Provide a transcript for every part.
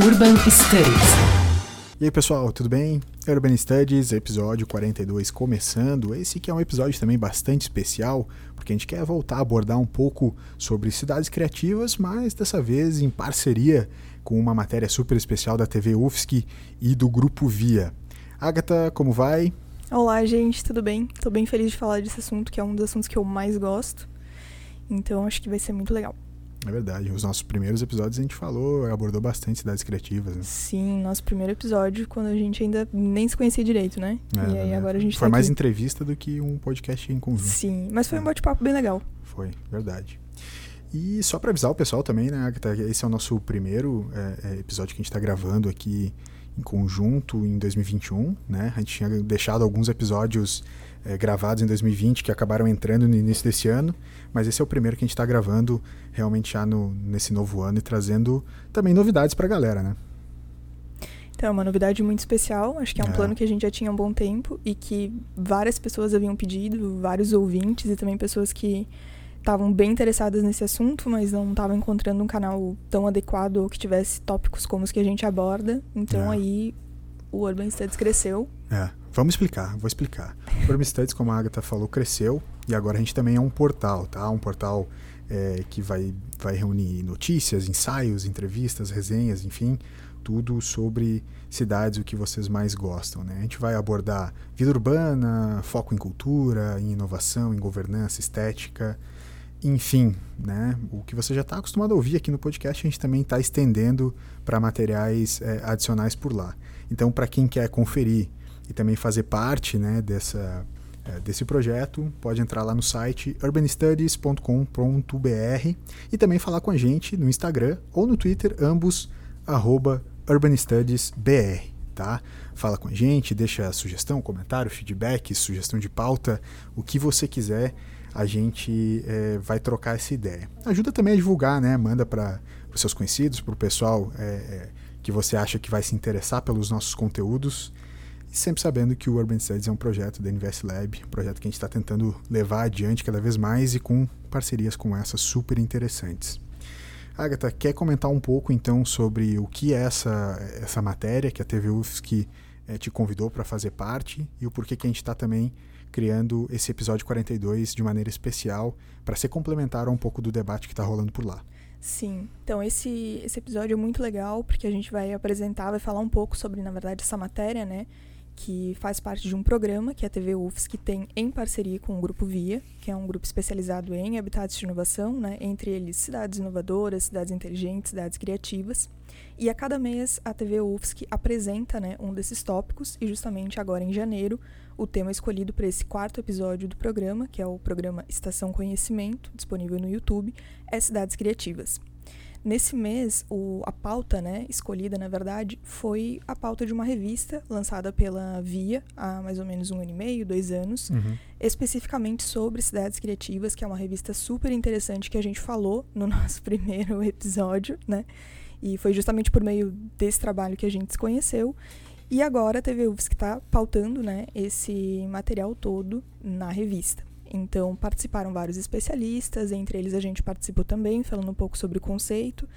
Urban Studies. E aí pessoal, tudo bem? Urban Studies, episódio 42 começando. Esse que é um episódio também bastante especial, porque a gente quer voltar a abordar um pouco sobre cidades criativas, mas dessa vez em parceria com uma matéria super especial da TV UFSC e do Grupo Via. Agatha, como vai? Olá, gente, tudo bem? Tô bem feliz de falar desse assunto, que é um dos assuntos que eu mais gosto. Então acho que vai ser muito legal. É verdade. Os nossos primeiros episódios a gente falou, abordou bastante cidades criativas. Né? Sim, nosso primeiro episódio, quando a gente ainda nem se conhecia direito, né? É, e aí é. agora a gente Foi tá mais aqui. entrevista do que um podcast em conjunto. Sim, mas foi um É. bate-papo bem legal. Foi, verdade. E só para avisar o pessoal também, né, Agatha, esse é o nosso primeiro é, é, episódio que a gente está gravando aqui em conjunto em 2021, né? A gente tinha deixado alguns episódios é, gravados em 2020 que acabaram entrando no início desse ano, mas esse é o primeiro que a gente está gravando realmente já no, nesse novo ano e trazendo também novidades para a galera, né? Então, é uma novidade muito especial. Acho que é um É. plano que a gente já tinha há um bom tempo e que várias pessoas haviam pedido, vários ouvintes e também pessoas que estavam bem interessadas nesse assunto, mas não estavam encontrando um canal tão adequado ou que tivesse tópicos como os que a gente aborda. Então É. aí o Urban Studies cresceu. É, vamos explicar, vou explicar. Urban Studies, como a Agatha falou, cresceu e agora a gente também é um portal, tá? Um portal é, que vai, vai reunir notícias, ensaios, entrevistas, resenhas, enfim, tudo sobre cidades, o que vocês mais gostam, né? A gente vai abordar vida urbana, foco em cultura, em inovação, em governança, estética, enfim, né? O que você já está acostumado a ouvir aqui no podcast, a gente também está estendendo para materiais é, adicionais por lá. Então, para quem quer conferir e também fazer parte né, dessa, eh, desse projeto, pode entrar lá no site urbanstudies.com.br e também falar com a gente no Instagram ou no Twitter, ambos arroba urbanstudiesbr. Tá? Fala com a gente, deixa sugestão, comentário, feedback, sugestão de pauta, o que você quiser, a gente eh, vai trocar essa ideia. Ajuda também a divulgar, né? Manda para os seus conhecidos, para o pessoal eh, eh, que você acha que vai se interessar pelos nossos conteúdos. Sempre sabendo que o Urban Studies é um projeto da Invest Lab, um projeto que a gente está tentando levar adiante cada vez mais e com parcerias como essa super interessantes. Agatha, quer comentar um pouco então sobre o que é essa, essa matéria que a TV UFSC eh, te convidou para fazer parte e o porquê que a gente está também criando esse episódio 42 de maneira especial para ser complementar um pouco do debate que está rolando por lá. Sim, então esse, esse episódio é muito legal porque a gente vai apresentar, vai falar um pouco sobre, na verdade, essa matéria, né? Que faz parte de um programa que a TV UFSC tem em parceria com o Grupo Via, que é um grupo especializado em habitats de inovação, né? Entre eles cidades inovadoras, cidades inteligentes, cidades criativas. E a cada mês a TV UFSC apresenta né, um desses tópicos e justamente agora em janeiro o tema escolhido para esse quarto episódio do programa, que é o programa Estação Conhecimento, disponível no YouTube, é Cidades Criativas. Nesse mês, o, a pauta né, escolhida, na verdade, foi a pauta de uma revista lançada pela Via há mais ou menos um ano e meio, dois anos, especificamente sobre cidades criativas, que é uma revista super interessante que a gente falou no nosso primeiro episódio, né? E foi justamente por meio desse trabalho que a gente se conheceu. E agora a TV UFSC está pautando né, esse material todo na revista. Então participaram vários especialistas, entre eles a gente participou também, falando um pouco sobre o conceito.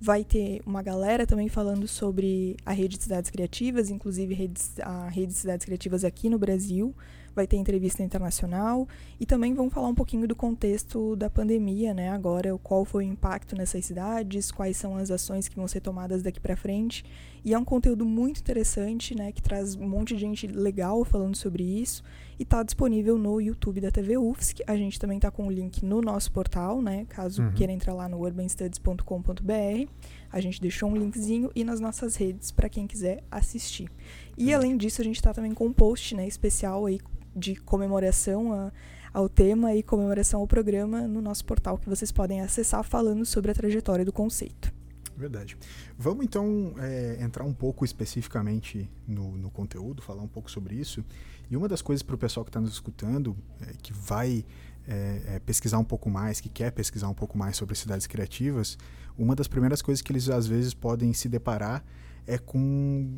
Vai ter uma galera também falando sobre a rede de cidades criativas, inclusive redes, a rede de cidades criativas aqui no Brasil. Vai ter entrevista internacional e também vão falar um pouquinho do contexto da pandemia, né? Agora, qual foi o impacto nessas cidades, quais são as ações que vão ser tomadas daqui para frente. E é um conteúdo muito interessante, né? Que traz um monte de gente legal falando sobre isso e está disponível no YouTube da TV UFSC. A gente também está com o link no nosso portal, né? Caso Uhum. queira entrar lá no urbanstudies.com.br. A gente deixou um linkzinho e nas nossas redes para quem quiser assistir. E além disso, a gente está também com um post, né, especial aí de comemoração a, ao tema e comemoração ao programa no nosso portal que vocês podem acessar falando sobre a trajetória do conceito. Verdade. Vamos então é, entrar um pouco especificamente no, no conteúdo, falar um pouco sobre isso. E uma das coisas para o pessoal que está nos escutando, é, que vai é, é, pesquisar um pouco mais, que quer pesquisar um pouco mais sobre cidades criativas, uma das primeiras coisas que eles às vezes podem se deparar é com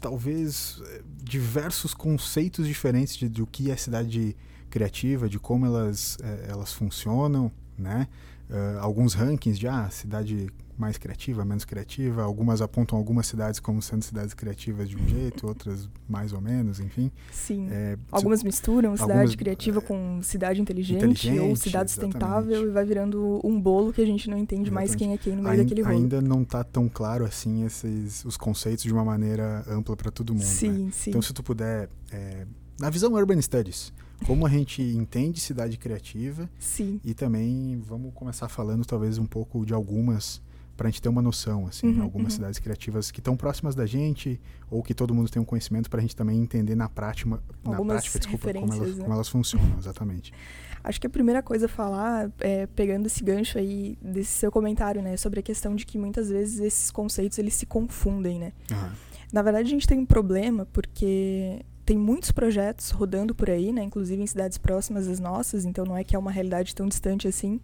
talvez é, diversos conceitos diferentes de, do que é cidade criativa, de como elas, é, elas funcionam, né? Uh, alguns rankings de ah, cidade mais criativa, menos criativa. Algumas apontam algumas cidades como sendo cidades criativas de um jeito, outras mais ou menos, enfim. Sim. É, algumas misturam cidade algumas, criativa é, com cidade inteligente, inteligente ou cidade sustentável e vai virando um bolo que a gente não entende exatamente. mais quem é quem no meio ainda, daquele rolo. Ainda não está tão claro assim esses os conceitos de uma maneira ampla para todo mundo. Sim, né? sim. Então, se tu puder, é, na visão Urban Studies, como a gente entende cidade criativa. Sim. E também vamos começar falando talvez um pouco de algumas para a gente ter uma noção, assim, uhum, algumas uhum. cidades criativas que estão próximas da gente ou que todo mundo tem um conhecimento para a gente também entender na prática, na prática, desculpa, como elas, né? como elas funcionam, exatamente. Acho que a primeira coisa a falar, é, pegando esse gancho aí desse seu comentário, né, sobre a questão de que muitas vezes esses conceitos eles se confundem, né? Uhum. Na verdade, a gente tem um problema porque tem muitos projetos rodando por aí, né, inclusive em cidades próximas às nossas, então não é que é uma realidade tão distante assim,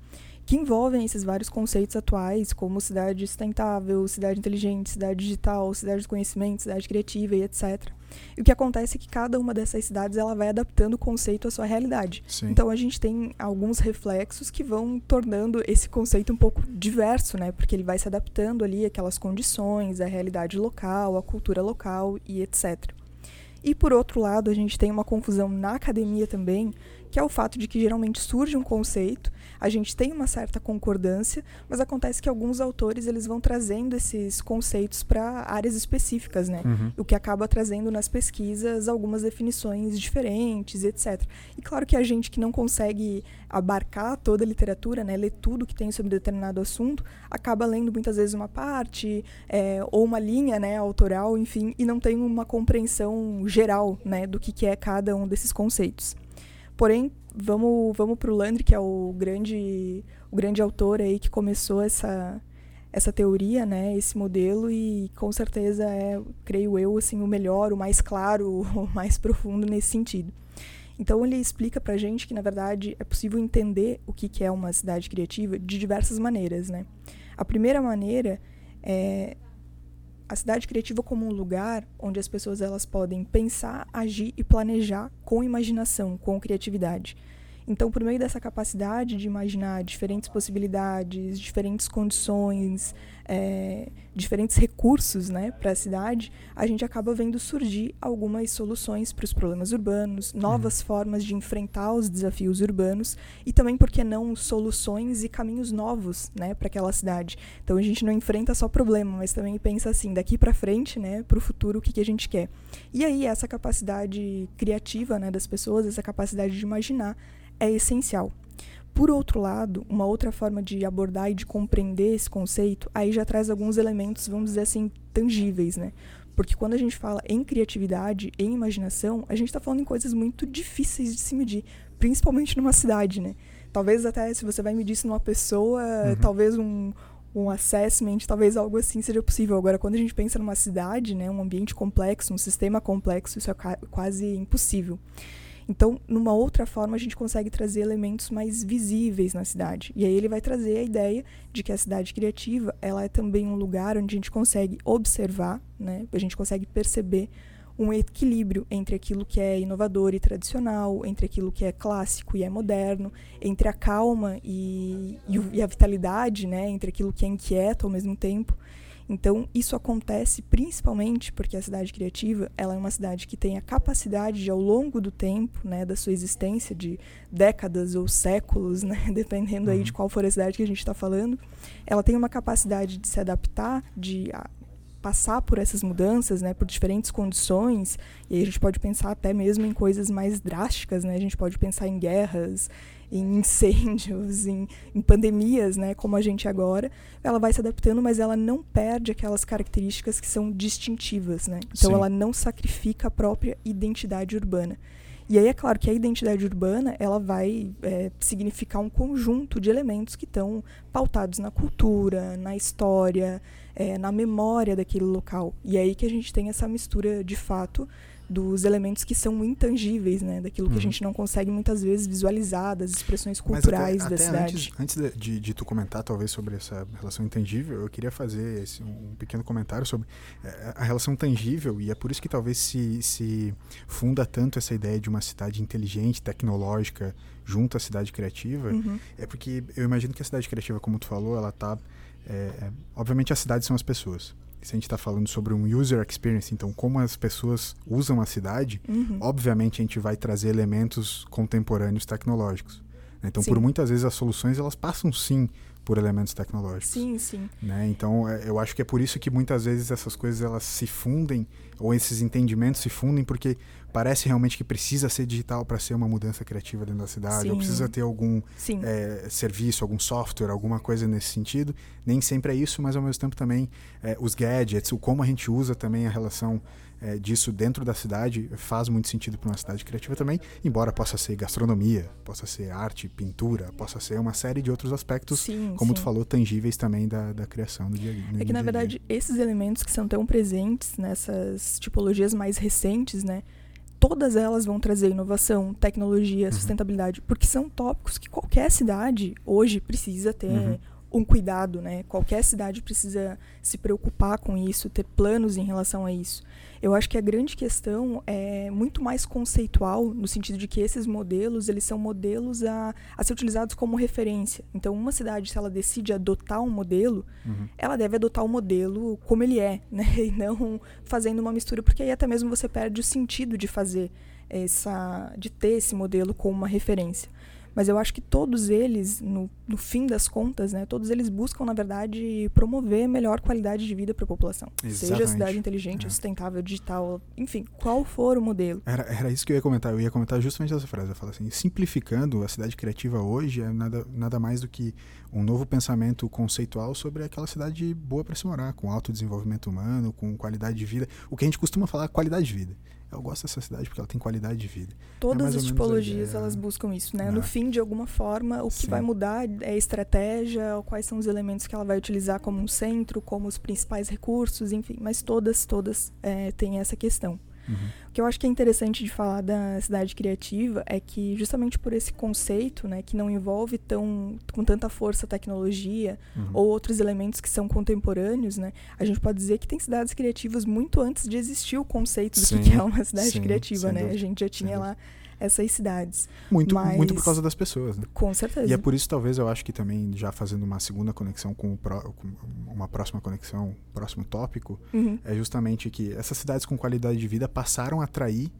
que envolvem esses vários conceitos atuais, como cidade sustentável, cidade inteligente, cidade digital, cidade do conhecimento, cidade criativa e etc. E o que acontece é que cada uma dessas cidades ela vai adaptando o conceito à sua realidade. Sim. Então a gente tem alguns reflexos que vão tornando esse conceito um pouco diverso, né? Porque ele vai se adaptando ali àquelas condições, à realidade local, à cultura local e etc. E por outro lado, a gente tem uma confusão na academia também, que é o fato de que geralmente surge um conceito, a gente tem uma certa concordância, mas acontece que alguns autores eles vão trazendo esses conceitos para áreas específicas, né? Uhum. O que acaba trazendo nas pesquisas algumas definições diferentes, etc. E claro que a gente que não consegue abarcar toda a literatura, né, ler tudo que tem sobre determinado assunto, acaba lendo muitas vezes uma parte é, ou uma linha, né, autoral, enfim, e não tem uma compreensão geral, né, do que, que é cada um desses conceitos. Porém, vamos, vamos para o Landry, que é o grande, o grande autor aí que começou essa, essa teoria, né, esse modelo, e com certeza é, creio eu, assim, o melhor, o mais claro, o mais profundo nesse sentido. Então ele explica para a gente que, na verdade, é possível entender o que, que é uma cidade criativa de diversas maneiras, né? A primeira maneira é a cidade criativa como um lugar onde as pessoas elas podem pensar, agir e planejar com imaginação, com criatividade. Então, por meio dessa capacidade de imaginar diferentes possibilidades, diferentes condições, é, diferentes recursos né, para a cidade, a gente acaba vendo surgir algumas soluções para os problemas urbanos, novas uhum. formas de enfrentar os desafios urbanos e também, por que não, soluções e caminhos novos né, para aquela cidade. Então, a gente não enfrenta só problema, mas também pensa assim, daqui para frente, né, para o futuro, o que, que a gente quer. E aí, essa capacidade criativa né, das pessoas, essa capacidade de imaginar, é essencial. Por outro lado, uma outra forma de abordar e de compreender esse conceito, aí já traz alguns elementos, vamos dizer assim, tangíveis, né? Porque quando a gente fala em criatividade, em imaginação, a gente está falando em coisas muito difíceis de se medir, principalmente numa cidade, né? Talvez até se você vai medir isso numa pessoa, uhum. talvez um, um assessment, talvez algo assim seja possível. Agora, quando a gente pensa numa cidade, né, um ambiente complexo, um sistema complexo, isso é quase impossível. Então, numa outra forma, a gente consegue trazer elementos mais visíveis na cidade. E aí ele vai trazer a ideia de que a cidade criativa, ela é também um lugar onde a gente consegue observar, né? A gente consegue perceber um equilíbrio entre aquilo que é inovador e tradicional, entre aquilo que é clássico e é moderno, entre a calma e, e, a vitalidade, né? entre aquilo que é inquieto ao mesmo tempo. Então, isso acontece principalmente porque a cidade criativa ela é uma cidade que tem a capacidade de, ao longo do tempo, né, da sua existência, de décadas ou séculos, né, dependendo aí de uhum. qual for a cidade que a gente está falando, ela tem uma capacidade de se adaptar, de a, passar por essas mudanças, né, por diferentes condições, e aí a gente pode pensar até mesmo em coisas mais drásticas, né, a gente pode pensar em guerras, em incêndios, em, em, pandemias, né, como a gente agora, ela vai se adaptando, mas ela não perde aquelas características que são distintivas, né? Então Sim. ela não sacrifica a própria identidade urbana. E aí é claro que a identidade urbana ela vai é, significar um conjunto de elementos que estão pautados na cultura, na história, é, na memória daquele local. E é aí que a gente tem essa mistura de fato dos elementos que são intangíveis, né? Daquilo uhum. que a uhum. gente não consegue muitas vezes visualizar, das expressões culturais até, da até cidade. Antes, antes de, de, tu comentar, talvez, sobre essa relação intangível, eu queria fazer esse, um pequeno comentário sobre é, a relação tangível, e é por isso que talvez se, se funda tanto essa ideia de uma cidade inteligente, tecnológica, junto à cidade criativa, uhum. é porque eu imagino que a cidade criativa, como tu falou, ela está é, é, obviamente as cidades são as pessoas. Se a gente está falando sobre um user experience, então como as pessoas usam a cidade, Uhum. obviamente a gente vai trazer elementos contemporâneos tecnológicos. né? Então, Sim. por muitas vezes as soluções elas passam sim por elementos tecnológicos. Sim, sim. né? Então, é, eu acho que é por isso que muitas vezes essas coisas elas se fundem ou esses entendimentos se fundem porque parece realmente que precisa ser digital para ser uma mudança criativa dentro da cidade, ou Sim. precisa ter algum é, serviço, algum software, alguma coisa nesse sentido. Nem sempre é isso, mas ao mesmo tempo também é, os gadgets, o como a gente usa também a relação é, disso dentro da cidade faz muito sentido para uma cidade criativa também, embora possa ser gastronomia, possa ser arte, pintura, possa ser uma série de outros aspectos, Sim, como sim. tu falou, tangíveis também da, da criação do dia, no É que, na dia a dia. verdade, esses elementos que são tão presentes nessas tipologias mais recentes, né? Todas elas vão trazer inovação, tecnologia, Uhum. sustentabilidade, porque são tópicos que qualquer cidade hoje precisa ter Uhum. Um cuidado, né? Qualquer cidade precisa se preocupar com isso, ter planos em relação a isso. Eu acho que a grande questão é muito mais conceitual, no sentido de que esses modelos, eles são modelos a, a ser utilizados como referência. Então, uma cidade, se ela decide adotar um modelo, Uhum. ela deve adotar o modelo como ele é, né? E não fazendo uma mistura, porque aí até mesmo você perde o sentido de fazer essa. de ter esse modelo como uma referência. Mas eu acho que todos eles, no, no fim das contas, né, todos eles buscam, na verdade, promover melhor qualidade de vida para a população. Seja a Exatamente. cidade inteligente, É. sustentável, digital, enfim, qual for o modelo. Era, era isso que eu ia comentar. Eu ia comentar justamente essa frase. Eu falo assim, simplificando, a cidade criativa hoje é nada, nada mais do que um novo pensamento conceitual sobre aquela cidade boa para se morar, com alto desenvolvimento humano, com qualidade de vida. O que a gente costuma falar, qualidade de vida. Eu gosto dessa cidade porque ela tem qualidade de vida. Todas mais as tipologias, elas buscam isso, né? É. No fim, de alguma forma, o que Sim. vai mudar é a estratégia, quais são os elementos que ela vai utilizar como um centro, como os principais recursos, enfim. Mas todas, todas é, têm essa questão. Uhum. O que eu acho que é interessante de falar da cidade criativa é que justamente por esse conceito, né, que não envolve tão com tanta força a tecnologia Uhum. ou outros elementos que são contemporâneos, né, a gente pode dizer que tem cidades criativas muito antes de existir o conceito do que Sim, que é uma cidade sim, criativa, né? dúvida, A gente já tinha lá essas cidades, Muito, Mas- muito por causa das pessoas, né? com certeza. E é por isso, talvez, eu acho que também, já fazendo uma segunda conexão com, o pró- com uma próxima conexão, próximo tópico, Uhum. é justamente que essas cidades com qualidade de vida passaram a atrair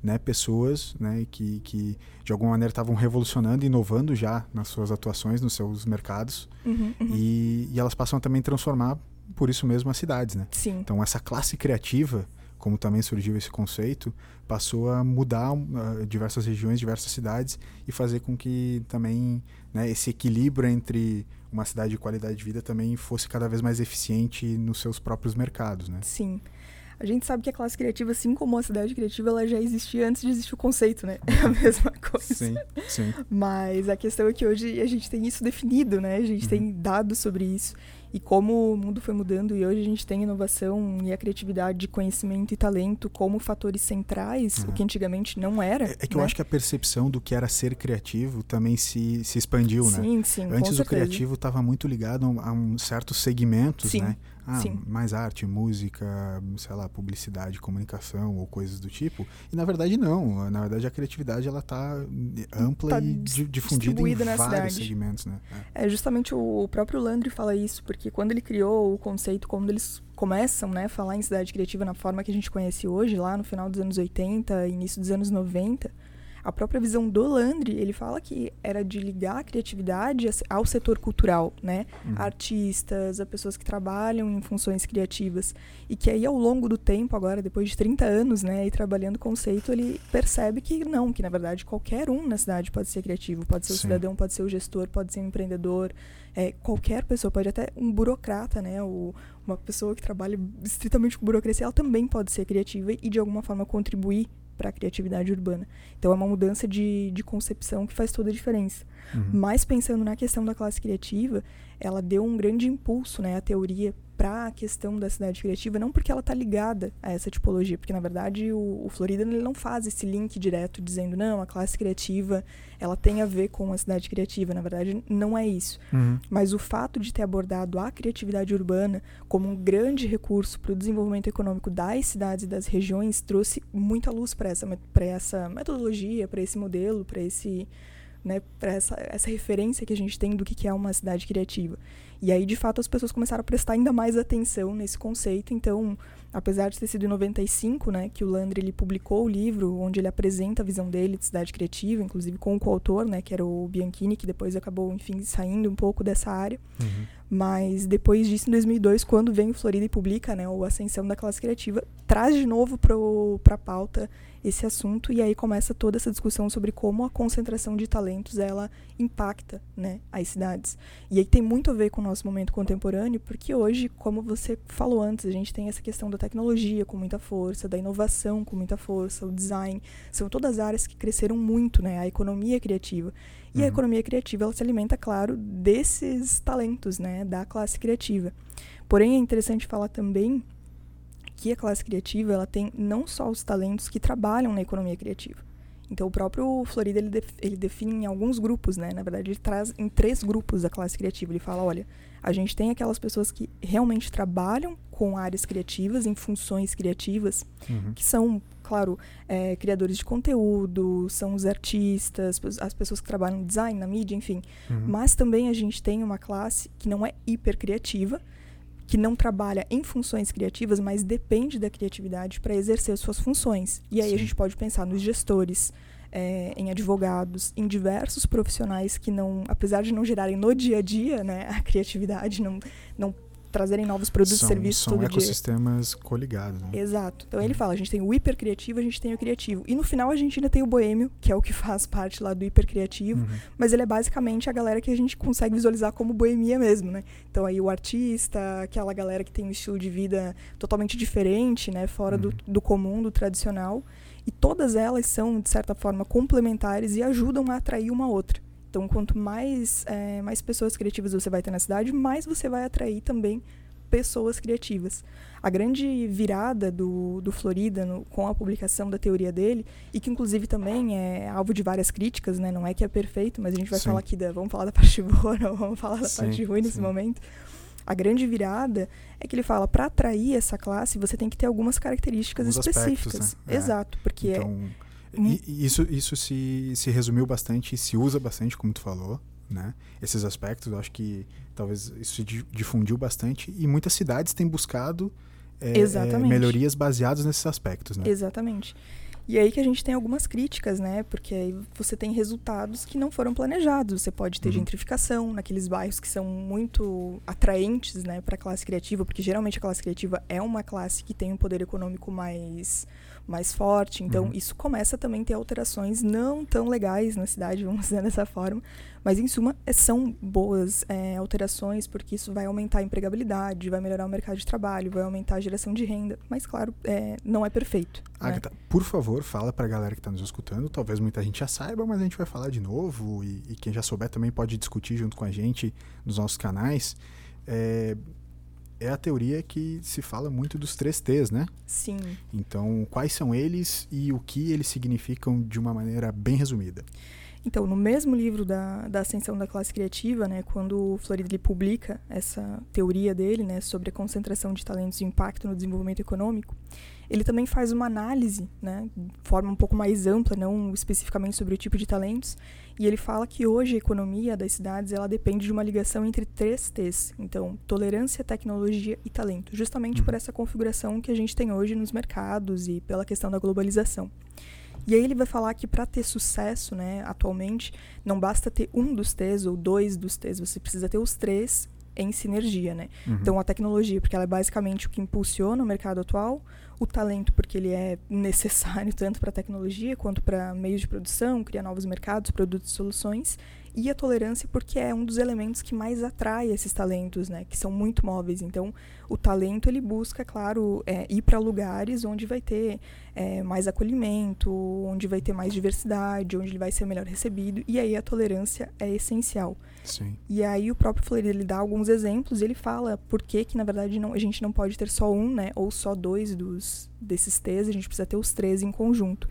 né, pessoas né, que, que, de alguma maneira, estavam revolucionando, inovando já nas suas atuações, nos seus mercados, Uhum, uhum. e, e elas passam a também transformar, por isso mesmo, as cidades. Né? Sim. Então, essa classe criativa, como também surgiu esse conceito, passou a mudar uh, diversas regiões, diversas cidades e fazer com que também né, esse equilíbrio entre uma cidade de qualidade de vida também fosse cada vez mais eficiente nos seus próprios mercados, né? Sim. A gente sabe que a classe criativa, assim como a cidade criativa, ela já existia antes de existir o conceito, né? É a mesma coisa. Sim, sim. Mas a questão é que hoje a gente tem isso definido, né? A gente Uhum. tem dados sobre isso. E como o mundo foi mudando e hoje a gente tem inovação e a criatividade, conhecimento e talento como fatores centrais, Uhum. o que antigamente não era. É, é que eu né? acho que a percepção do que era ser criativo também se, se expandiu, né? Sim, sim, Antes o criativo estava muito ligado a um, a um certos segmentos, Sim, né? Ah, sim. mais arte, música, sei lá, publicidade, comunicação ou coisas do tipo. E na verdade não. Na verdade a criatividade ela tá ampla Tá e difundida em vários cidade. segmentos, né? É. É justamente o próprio Landry fala isso, porque quando ele criou o conceito, quando eles começam né, a falar em cidade criativa na forma que a gente conhece hoje, lá no final dos anos 80, início dos anos 90, a própria visão do Landry, ele fala que era de ligar a criatividade ao setor cultural, né? Uhum. Artistas, a pessoas que trabalham em funções criativas. E que aí, ao longo do tempo, agora, depois de 30 anos, né, e trabalhando o conceito, ele percebe que não, que na verdade qualquer um na cidade pode ser criativo. Pode ser o cidadão, pode ser o gestor, pode ser o empreendedor, é, qualquer pessoa, pode até um burocrata, né? O, uma pessoa que trabalha estritamente com burocracia, ela também pode ser criativa e de alguma forma contribuir para a criatividade urbana. Então é uma mudança de, de concepção que faz toda a diferença. Uhum. Mas pensando na questão da classe criativa, ela deu um grande impulso, né, à teoria para a questão da cidade criativa, não porque ela está ligada a essa tipologia, porque na verdade o, o Florida ele não faz esse link direto dizendo não, a classe criativa ela tem a ver com a cidade criativa, na verdade não é isso. Uhum. Mas o fato de ter abordado a criatividade urbana como um grande recurso para o desenvolvimento econômico das cidades e das regiões trouxe muita luz para essa, pra essa metodologia, para esse modelo, para esse né, para essa, essa referência que a gente tem do que, que é uma cidade criativa. E aí, de fato, as pessoas começaram a prestar ainda mais atenção nesse conceito. Então, apesar de ter sido em 95, né, que o Landry ele publicou o livro onde ele apresenta a visão dele de cidade criativa, inclusive com o coautor, né, que era o Bianchini, que depois acabou, enfim, saindo um pouco dessa área. Uhum. Mas depois disso, em 2002, quando vem o Florida e publica, né, o Ascensão da Classe Criativa, traz de novo para a pauta esse assunto e aí começa toda essa discussão sobre como a concentração de talentos ela impacta né, as cidades. E aí tem muito a ver com o nosso momento contemporâneo, porque hoje, como você falou antes, a gente tem essa questão da tecnologia com muita força, da inovação com muita força, o design, são todas áreas que cresceram muito, né, a economia criativa. E uhum. a economia criativa ela se alimenta, claro, desses talentos, né, da classe criativa. Porém, é interessante falar também que a classe criativa ela tem não só os talentos que trabalham na economia criativa. Então, o próprio Florida ele, def, ele define em alguns grupos, né? Na verdade, ele traz em três grupos a classe criativa. Ele fala: olha, a gente tem aquelas pessoas que realmente trabalham com áreas criativas, em funções criativas, uhum. que são, claro, é, criadores de conteúdo, são os artistas, as pessoas que trabalham no design, na mídia, enfim. Uhum. Mas também a gente tem uma classe que não é hiper criativa, que não trabalha em funções criativas, mas depende da criatividade para exercer suas funções. E aí Sim. a gente pode pensar nos gestores, é, em advogados, em diversos profissionais que não, apesar de não gerarem no dia a dia, né, a criatividade, não, não trazerem novos produtos são, e serviços são todo ecossistemas dia. coligados. Né? Exato. Então ele fala, a gente tem o hipercriativo, a gente tem o criativo. E no final a gente ainda tem o boêmio, que é o que faz parte lá do hipercriativo, uhum. mas ele é basicamente a galera que a gente consegue visualizar como boemia mesmo, né? Então aí o artista, aquela galera que tem um estilo de vida totalmente diferente, né, fora uhum. do, do comum, do tradicional. E todas elas são, de certa forma, complementares e ajudam a atrair uma outra. Então, quanto mais, é, mais pessoas criativas você vai ter na cidade, mais você vai atrair também pessoas criativas. A grande virada do, do Florida no, com a publicação da teoria dele, e que inclusive também é alvo de várias críticas, né? não é que é perfeito, mas a gente vai sim. falar aqui da. Vamos falar da parte boa, não vamos falar da sim, parte ruim nesse sim. momento. A grande virada é que ele fala, para atrair essa classe, você tem que ter algumas características Alguns específicas. aspectos, né? Exato, porque então, é e, e isso, isso se, se resumiu bastante e se usa bastante, como tu falou, né? Esses aspectos, eu acho que talvez isso se difundiu bastante e muitas cidades têm buscado é, é, melhorias baseadas nesses aspectos, né? Exatamente. E aí que a gente tem algumas críticas, né? Porque aí você tem resultados que não foram planejados. Você pode ter Uhum. gentrificação naqueles bairros que são muito atraentes, né, para a classe criativa, porque geralmente a classe criativa é uma classe que tem um poder econômico mais mais forte. Então, Uhum. isso começa também a ter alterações não tão legais na cidade, vamos dizer dessa forma. Mas, em suma, é- são boas é, alterações, porque isso vai aumentar a empregabilidade, vai melhorar o mercado de trabalho, vai aumentar a geração de renda. Mas, claro, é, não é perfeito. né? Agatha, por favor, fala pra galera que tá nos escutando. Talvez muita gente já saiba, mas a gente vai falar de novo. E, e quem já souber também pode discutir junto com a gente nos nossos canais. É, é a teoria que se fala muito dos três T's, né? Sim. Então, quais são eles e o que eles significam de uma maneira bem resumida? Então, no mesmo livro da, da Ascensão da Classe Criativa, né, quando o Florida ele publica essa teoria dele né, sobre a concentração de talentos e o impacto no desenvolvimento econômico, ele também faz uma análise, né, de forma um pouco mais ampla, não especificamente sobre o tipo de talentos, e ele fala que hoje a economia das cidades ela depende de uma ligação entre três T's, então tolerância, tecnologia e talento, justamente Uhum. por essa configuração que a gente tem hoje nos mercados e pela questão da globalização. E aí ele vai falar que para ter sucesso, né, atualmente, não basta ter um dos T's ou dois dos T's, você precisa ter os três em sinergia, né? Uhum. Então a tecnologia, porque ela é basicamente o que impulsiona o mercado atual, o talento, porque ele é necessário tanto para a tecnologia quanto para meios de produção, criar novos mercados, produtos e soluções, e a tolerância, porque é um dos elementos que mais atrai esses talentos, né? Que são muito móveis. Então, o talento ele busca, claro, é, ir para lugares onde vai ter é, mais acolhimento, onde vai ter mais diversidade, onde ele vai ser melhor recebido. E aí a tolerância é essencial. Sim. E aí o próprio Fleury ele dá alguns exemplos e ele fala por que que na verdade não, a gente não pode ter só um, né, ou só dois dos desses T's, a gente precisa ter os três em conjunto.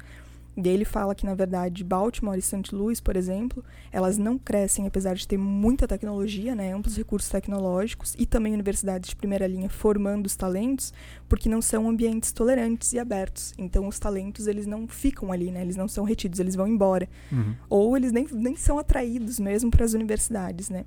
E aí ele fala que, na verdade, Baltimore e St. Louis, por exemplo, elas não crescem apesar de ter muita tecnologia, né, amplos recursos tecnológicos e também universidades de primeira linha formando os talentos, porque não são ambientes tolerantes e abertos. Então os talentos, eles não ficam ali, né, eles não são retidos, eles vão embora. Uhum. Ou eles nem, nem são atraídos mesmo para as universidades, né.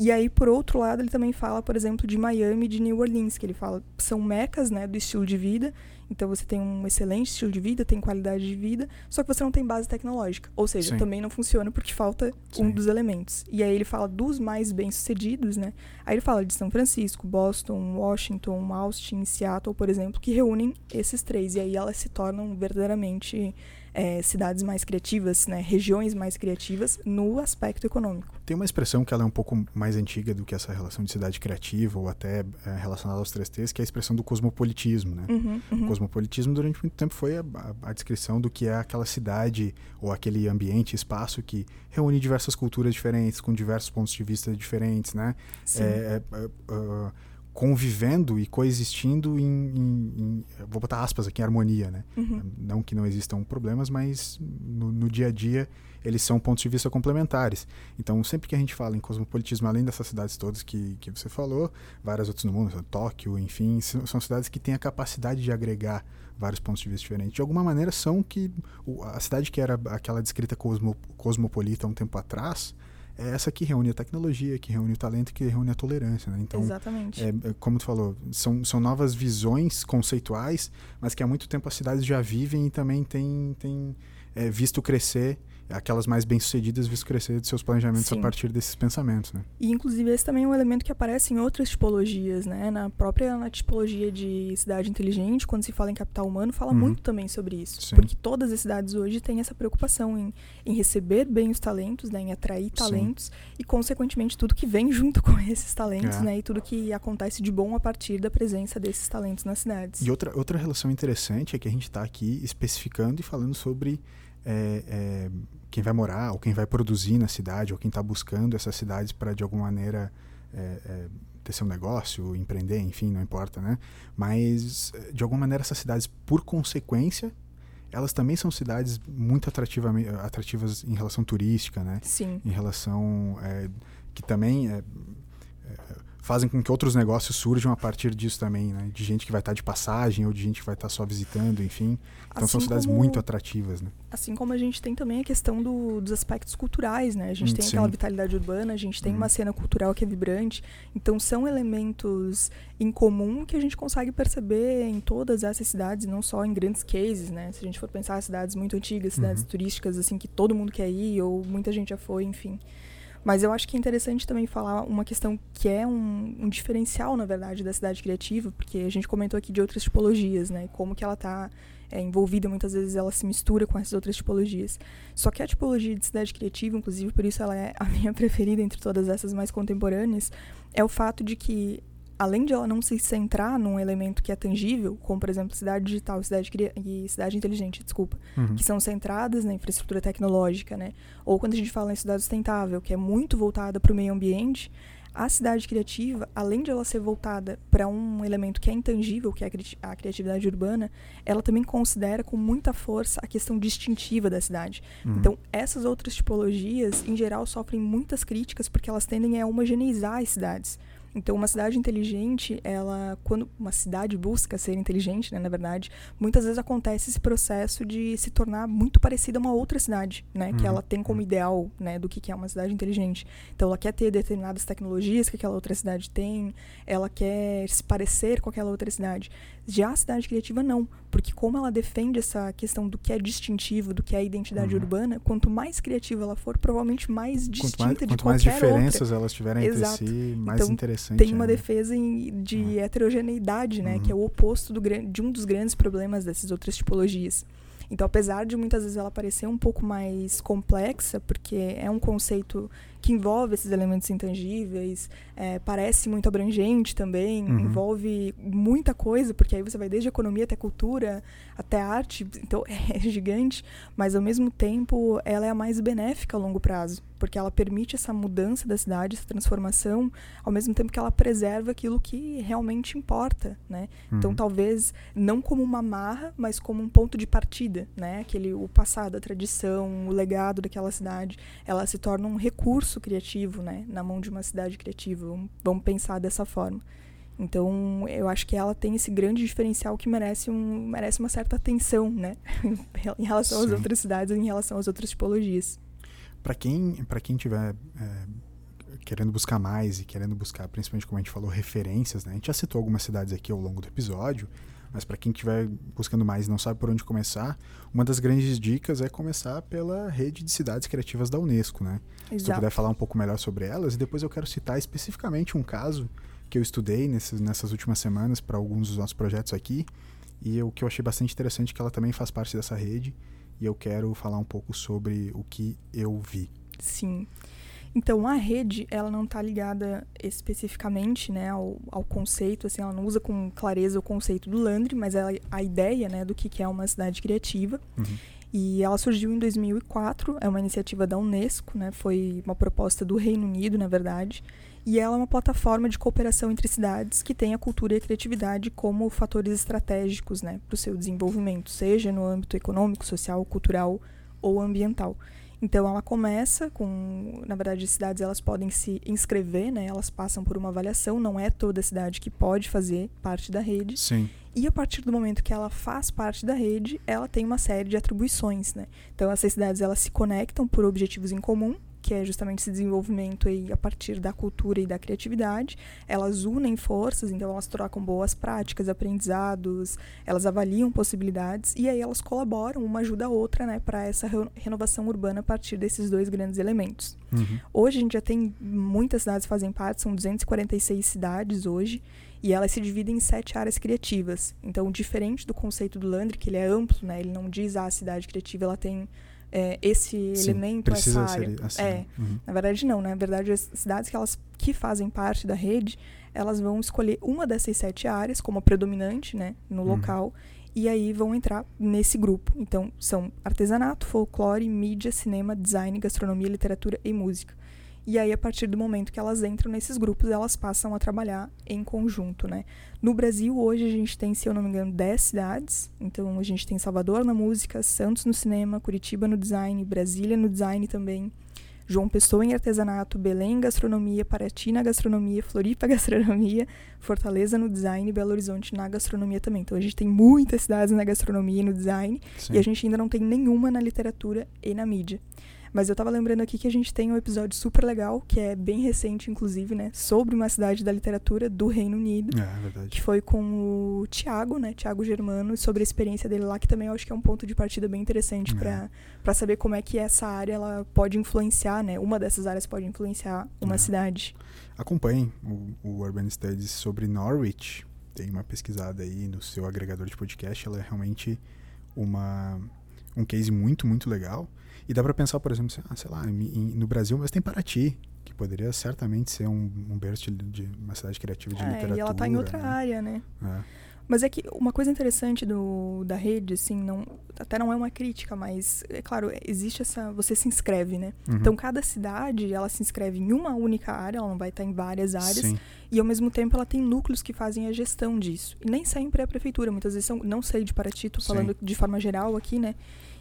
E aí, por outro lado, ele também fala, por exemplo, de Miami e de New Orleans, que ele fala são mecas né, do estilo de vida. Então você tem um excelente estilo de vida, tem qualidade de vida, só que você não tem base tecnológica. Ou seja, Sim. também não funciona porque falta Sim. um dos elementos. E aí ele fala dos mais bem-sucedidos, né? Aí ele fala de São Francisco, Boston, Washington, Austin, Seattle, por exemplo, que reúnem esses três. E aí elas se tornam verdadeiramente é, cidades mais criativas, né, regiões mais criativas no aspecto econômico. Tem uma expressão que ela é um pouco mais antiga do que essa relação de cidade criativa ou até é, relacionada aos três T's, que é a expressão do cosmopolitismo. Né? Uhum, uhum. O cosmopolitismo durante muito tempo foi a, a, a, descrição do que é aquela cidade ou aquele ambiente, espaço que reúne diversas culturas diferentes, com diversos pontos de vista diferentes, né? Sim. É, é, uh, convivendo e coexistindo em, em, em, vou botar aspas aqui, em harmonia, né? Uhum. Não que não existam problemas, mas no, no, dia a dia eles são pontos de vista complementares. Então, sempre que a gente fala em cosmopolitismo, além dessas cidades todas que, que você falou, várias outras no mundo, Tóquio, enfim, são cidades que têm a capacidade de agregar vários pontos de vista diferentes. De alguma maneira, são que a cidade que era aquela descrita cosmo, cosmopolita um tempo atrás, é essa que reúne a tecnologia, que reúne o talento, que reúne a tolerância. Né? Então, Exatamente. É, é, como tu falou, são, são novas visões conceituais, mas que há muito tempo as cidades já vivem e também têm, têm é, visto crescer aquelas mais bem-sucedidas visto crescer de seus planejamentos Sim. a partir desses pensamentos, né? E inclusive esse também é um elemento que aparece em outras tipologias, né? Na própria na tipologia de cidade inteligente, quando se fala em capital humano, fala uhum. muito também sobre isso, Sim. porque todas as cidades hoje têm essa preocupação em, em receber bem os talentos, né? Em atrair talentos Sim. e consequentemente tudo que vem junto com esses talentos, é. né? E tudo que acontece de bom a partir da presença desses talentos nas cidades. E outra outra relação interessante é que a gente está aqui especificando e falando sobre é, é, quem vai morar, ou quem vai produzir na cidade, ou quem está buscando essas cidades para de alguma maneira é, é, ter seu negócio, empreender, enfim, não importa, né? Mas de alguma maneira essas cidades, por consequência, elas também são cidades muito atrativas em relação turística, né? Sim. Em relação é, que também é, é, fazem com que outros negócios surjam a partir disso também, né? De gente que vai estar de passagem ou de gente que vai estar só visitando, enfim. Então assim são cidades como, muito atrativas, né? Assim como a gente tem também a questão do, dos aspectos culturais, né? A gente hum, tem sim. aquela vitalidade urbana, a gente tem hum. uma cena cultural que é vibrante. Então são elementos em comum que a gente consegue perceber em todas essas cidades, não só em grandes cases, né? Se a gente for pensar cidades muito antigas, cidades uhum. turísticas, assim, que todo mundo quer ir ou muita gente já foi, enfim. Mas eu acho que é interessante também falar uma questão que é um, um, diferencial, na verdade, da cidade criativa, porque a gente comentou aqui de outras tipologias, né? Como que ela está é, envolvida, muitas vezes ela se mistura com essas outras tipologias. Só que a tipologia de cidade criativa, inclusive por isso ela é a minha preferida entre todas essas mais contemporâneas, é o fato de que além de ela não se centrar num elemento que é tangível, como por exemplo cidade digital cidade e cidade inteligente, desculpa, uhum. que são centradas na infraestrutura tecnológica, né? Ou quando a gente fala em cidade sustentável, que é muito voltada para o meio ambiente, a cidade criativa, além de ela ser voltada para um elemento que é intangível, que é a criatividade urbana, ela também considera com muita força a questão distintiva da cidade. Uhum. Então, essas outras tipologias, em geral, sofrem muitas críticas porque elas tendem a homogeneizar as cidades. Então, uma cidade inteligente, ela, quando uma cidade busca ser inteligente, né, na verdade, muitas vezes acontece esse processo de se tornar muito parecida a uma outra cidade, né, uhum. que ela tem como uhum. ideal, né, do que é uma cidade inteligente. Então, ela quer ter determinadas tecnologias que aquela outra cidade tem, ela quer se parecer com aquela outra cidade. Já a cidade criativa não, porque como ela defende essa questão do que é distintivo, do que é identidade uhum. urbana, quanto mais criativa ela for, provavelmente mais distinta mais, de quanto qualquer mais diferenças outra. elas tiverem Exato. entre si, mais então, interessante. Tem uma é. defesa em, de uhum. heterogeneidade, né, uhum. que é o oposto do, de um dos grandes problemas dessas outras tipologias. Então, apesar de muitas vezes ela parecer um pouco mais complexa, porque é um conceito que envolve esses elementos intangíveis, é, parece muito abrangente também, Uhum. envolve muita coisa, porque aí você vai desde economia até cultura, até arte, então é gigante, mas ao mesmo tempo ela é a mais benéfica a longo prazo, porque ela permite essa mudança da cidade, essa transformação, ao mesmo tempo que ela preserva aquilo que realmente importa, né? Então Uhum. talvez não como uma marra, mas como um ponto de partida, né? Aquele o passado, a tradição, o legado daquela cidade, ela se torna um recurso criativo, né? Na mão de uma cidade criativa. Vamos- pensar dessa forma. Então, eu acho que ela tem esse grande diferencial que merece, um, merece uma certa atenção, né? em relação às Sim. outras cidades, em relação às outras tipologias. Para quem, para quem tiver é, querendo buscar mais e querendo buscar, principalmente como a gente falou, referências, né? A gente já citou algumas cidades aqui ao longo do episódio, mas para quem estiver buscando mais e não sabe por onde começar, uma das grandes dicas é começar pela rede de cidades criativas da Unesco, né? Se tu Exato. puder falar um pouco melhor sobre elas, e depois eu quero citar especificamente um caso que eu estudei nesses, nessas últimas semanas para alguns dos nossos projetos aqui, e o que eu achei bastante interessante é que ela também faz parte dessa rede, e eu quero falar um pouco sobre o que eu vi. Sim. Então, a rede, ela não está ligada especificamente né, ao, ao conceito, assim, ela não usa com clareza o conceito do Landry, mas ela, a ideia né, do que que é uma cidade criativa. Uhum. E ela surgiu em 2004, é uma iniciativa da Unesco, né, foi uma proposta do Reino Unido, na verdade, e ela é uma plataforma de cooperação entre cidades que tem a cultura e a criatividade como fatores estratégicos né, para o seu desenvolvimento, seja no âmbito econômico, social, cultural ou ambiental. Então ela começa com, na verdade, as cidades elas podem se inscrever, né? Elas passam por uma avaliação, não é toda cidade que pode fazer parte da rede. Sim. E a partir do momento que ela faz parte da rede, ela tem uma série de atribuições, né? Então essas cidades elas se conectam por objetivos em comum, que é justamente esse desenvolvimento aí a partir da cultura e da criatividade. Elas unem forças, então elas trocam boas práticas, aprendizados, elas avaliam possibilidades e aí elas colaboram, uma ajuda a outra, né, para essa re- renovação urbana a partir desses dois grandes elementos. Uhum. Hoje a gente já tem muitas cidades fazem parte, são 246 cidades hoje, e elas se dividem em sete áreas criativas. Então, diferente do conceito do Landry, que ele é amplo, né? Ele não diz ah, a cidade criativa ela tem é, esse Sim, elemento, essa área. assim. É, Uhum. na verdade não, né? Na verdade as cidades que elas que fazem parte da rede, elas vão escolher uma dessas sete áreas como a predominante, né, no Uhum. local, e aí vão entrar nesse grupo. Então, são artesanato, folclore, mídia, cinema, design, gastronomia, literatura e música. E aí, a partir do momento que elas entram nesses grupos, elas passam a trabalhar em conjunto, né? No Brasil, hoje, a gente tem, se eu não me engano, 10 cidades. Então, a gente tem Salvador na música, Santos no cinema, Curitiba no design, Brasília no design também, João Pessoa em artesanato, Belém em gastronomia, Paraty na gastronomia, Floripa gastronomia, Fortaleza no design e Belo Horizonte na gastronomia também. Então, a gente tem muitas cidades na gastronomia e no design, Sim. e a gente ainda não tem nenhuma na literatura e na mídia. Mas eu tava lembrando aqui que a gente tem um episódio super legal, que é bem recente, inclusive, né? Sobre uma cidade da literatura do Reino Unido, É, é verdade. que foi com o Tiago, né? Tiago Germano, sobre a experiência dele lá, que também eu acho que é um ponto de partida bem interessante É. para saber como é que essa área ela pode influenciar, né? Uma dessas áreas pode influenciar uma É. cidade. Acompanhem o, o Urban Studies sobre Norwich. Tem uma pesquisada aí no seu agregador de podcast. Ela é realmente uma, um case muito, muito legal. E dá pra pensar, por exemplo, ah, sei lá, em- no Brasil, mas tem Paraty, que poderia certamente ser um, um berço de, de uma cidade criativa de É, literatura. e ela tá em outra né? área, né? É. Mas é que uma coisa interessante do, da rede, assim, não, até não é uma crítica, mas, é claro, existe essa. Você se inscreve, né? Uhum. Então, cada cidade, ela se inscreve em uma única área, ela não vai estar em várias áreas. Sim. E, ao mesmo tempo, ela tem núcleos que fazem a gestão disso. E nem sempre é a prefeitura, muitas vezes são. Não sei de Paraty, tô Sim. falando de forma geral aqui, né?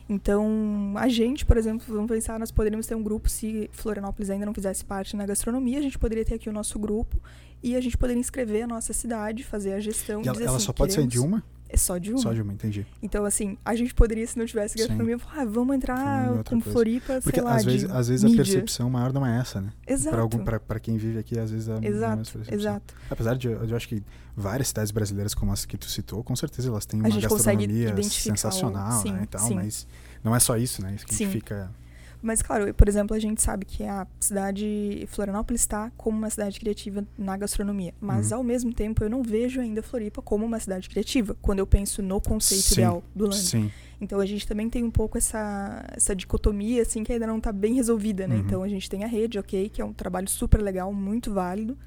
Então, a gente, por exemplo, vamos pensar, nós poderíamos ter um grupo, se Florianópolis ainda não fizesse parte na gastronomia, a gente poderia ter aqui o nosso grupo e a gente poderia inscrever a nossa cidade, fazer a gestão. E ela, ela assim, só pode sair de queremos- uma? É só de uma. Só de uma, entendi. Então, assim, a gente poderia, se não tivesse Sim. gastronomia, falar, ah, vamos entrar com coisa. Floripa, Porque sei lá, às vezes, às vezes a mídia. percepção maior não é essa, né? Exato. Pra quem vive aqui, às vezes a não é Exato, exato. Apesar de eu, acho que várias cidades brasileiras como as que tu citou, com certeza elas têm A uma gastronomia identificar o- sensacional, sim, né, e tal, sim. mas não é só isso, né? Isso que a gente Sim. fica Mas, claro, por exemplo, a gente sabe que a cidade Florianópolis está como uma cidade criativa na gastronomia. Mas, Uhum. ao mesmo tempo, eu não vejo ainda Floripa como uma cidade criativa, quando eu penso no conceito Sim, ideal do Land. Sim. Então, a gente também tem um pouco essa, essa dicotomia, assim, que ainda não está bem resolvida, né? Uhum. Então, a gente tem a rede, ok, que é um trabalho super legal, muito válido.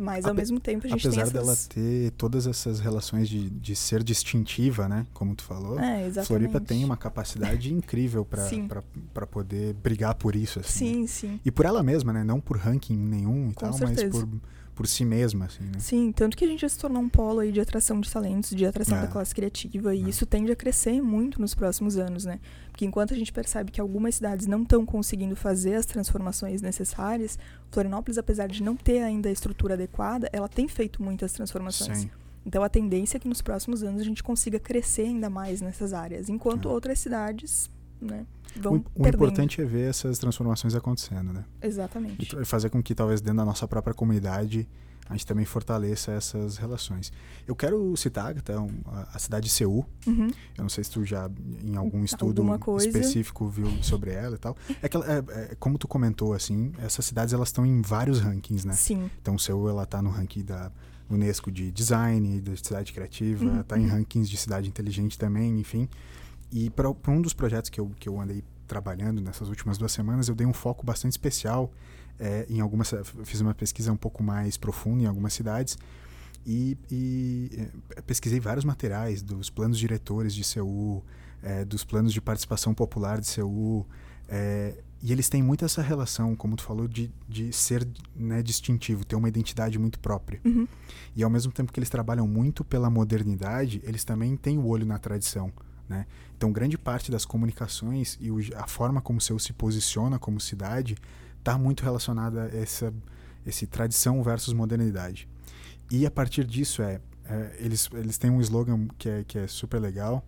Mas, ao Ape- mesmo tempo, a gente Apesar tem dela essas... ter todas essas relações de, de ser distintiva, né? Como tu falou. É, exatamente. Floripa tem uma capacidade incrível para poder brigar por isso. Assim, né? Sim, sim. E por ela mesma, né? Não por ranking nenhum e Com tal, certeza. mas por, por si mesma, assim, né? Sim, tanto que a gente já se tornou um polo aí de atração de talentos, de atração É. da classe criativa, e É. isso tende a crescer muito nos próximos anos, né? Porque enquanto a gente percebe que algumas cidades não estão conseguindo fazer as transformações necessárias, Florianópolis, apesar de não ter ainda a estrutura adequada, ela tem feito muitas transformações. Sim. Então a tendência é que nos próximos anos a gente consiga crescer ainda mais nessas áreas, enquanto É. outras cidades, né, vão O, o importante é ver essas transformações acontecendo, né? E Exatamente. tra- fazer com que talvez dentro da nossa própria comunidade a gente também fortaleça essas relações. Eu quero citar então, a, cidade de Seul. Uhum. Eu não sei se tu já em algum estudo específico viu sobre ela e tal. É que é- é, como tu comentou assim, essas cidades elas estão em vários rankings, né? Sim. Então Seul ela tá no ranking da UNESCO de design, da cidade criativa, Uhum, tá em rankings de cidade inteligente também, enfim. E para um dos projetos que eu, que eu andei trabalhando nessas últimas duas semanas, eu dei um foco bastante especial é, em algumas. Fiz uma pesquisa um pouco mais profunda em algumas cidades e, e, é, pesquisei vários materiais dos planos diretores de Seul, é, dos planos de participação popular de Seul. é, e eles têm muito essa relação, como tu falou, de, de ser né, distintivo, ter uma identidade muito própria. Uhum. E ao mesmo tempo que eles trabalham muito pela modernidade, eles também têm o olho na tradição. Né? Então, grande parte das comunicações e a forma como o Seul se posiciona como cidade está muito relacionada a essa esse tradição versus modernidade. E a partir disso é, é, eles, eles têm um slogan que é, que é super legal,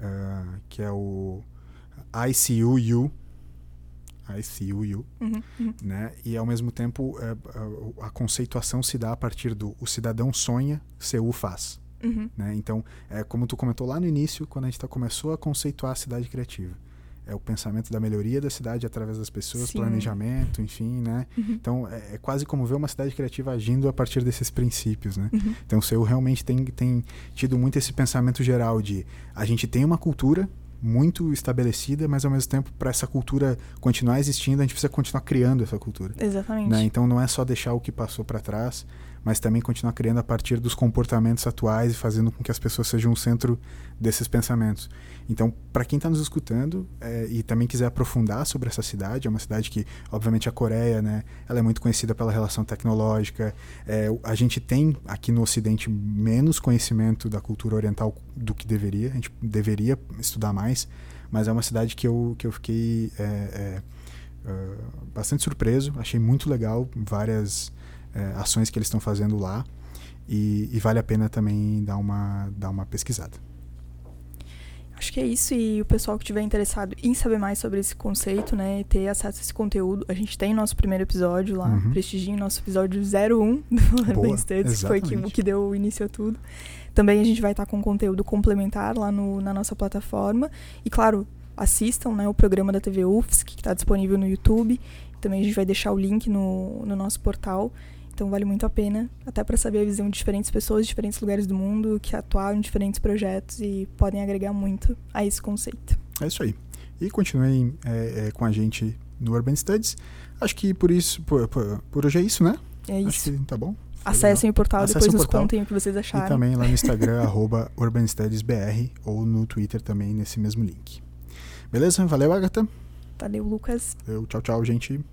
ah, que é o ICUU, ICUU, Uhum. Uhum. né? E ao mesmo tempo é, a, a conceituação se dá a partir do o cidadão sonha, Seul faz. Uhum. Né? Então, é como tu comentou lá no início, quando a gente tá, começou a conceituar a cidade criativa. É o pensamento da melhoria da cidade através das pessoas, Sim. planejamento, enfim, né? Uhum. Então, é, é quase como ver uma cidade criativa agindo a partir desses princípios, né? Uhum. Então, o Seul realmente tem, tem tido muito esse pensamento geral de a gente tem uma cultura muito estabelecida, mas ao mesmo tempo, para essa cultura continuar existindo, a gente precisa continuar criando essa cultura. Exatamente. Né? Então não é só deixar o que passou para trás, mas também continuar criando a partir dos comportamentos atuais e fazendo com que as pessoas sejam o centro desses pensamentos. Então, para quem está nos escutando é, e também quiser aprofundar sobre essa cidade, é uma cidade que, obviamente, a Coreia, né, ela é muito conhecida pela relação tecnológica. É, a gente tem aqui no Ocidente menos conhecimento da cultura oriental do que deveria. A gente deveria estudar mais, mas é uma cidade que eu, que eu fiquei é, é, ah, bastante surpreso. Achei muito legal várias eh, ações que eles estão fazendo lá e, e vale a pena também dar uma, dar uma pesquisada. Acho que é isso. E o pessoal que estiver interessado em saber mais sobre esse conceito, né, e ter acesso a esse conteúdo, a gente tem nosso primeiro episódio lá, Uhum. prestigiem nosso episódio 01 do Urban Studies, que foi que, o que deu início a tudo. Também a gente vai estar com conteúdo complementar lá no, na nossa plataforma. E claro, assistam né, o programa da TV UFSC, que está disponível no YouTube. Também a gente vai deixar o link no, no nosso portal. Então vale muito a pena, até para saber a visão de diferentes pessoas de diferentes lugares do mundo que atuaram em diferentes projetos e podem agregar muito a esse conceito. É isso aí. E continuem eh, eh, com a gente no Urban Studies. Acho que por isso, por, por, por hoje é isso, né? É isso. que tá bom. Foi Acessem o portal, Acessem depois o nos portal. contem o que vocês legal. acharam. E também lá no Instagram, arroba Urban Studies BR, ou no Twitter também, nesse mesmo link. Beleza? Valeu, Agatha. Valeu, Lucas. Eu, tchau, tchau, gente.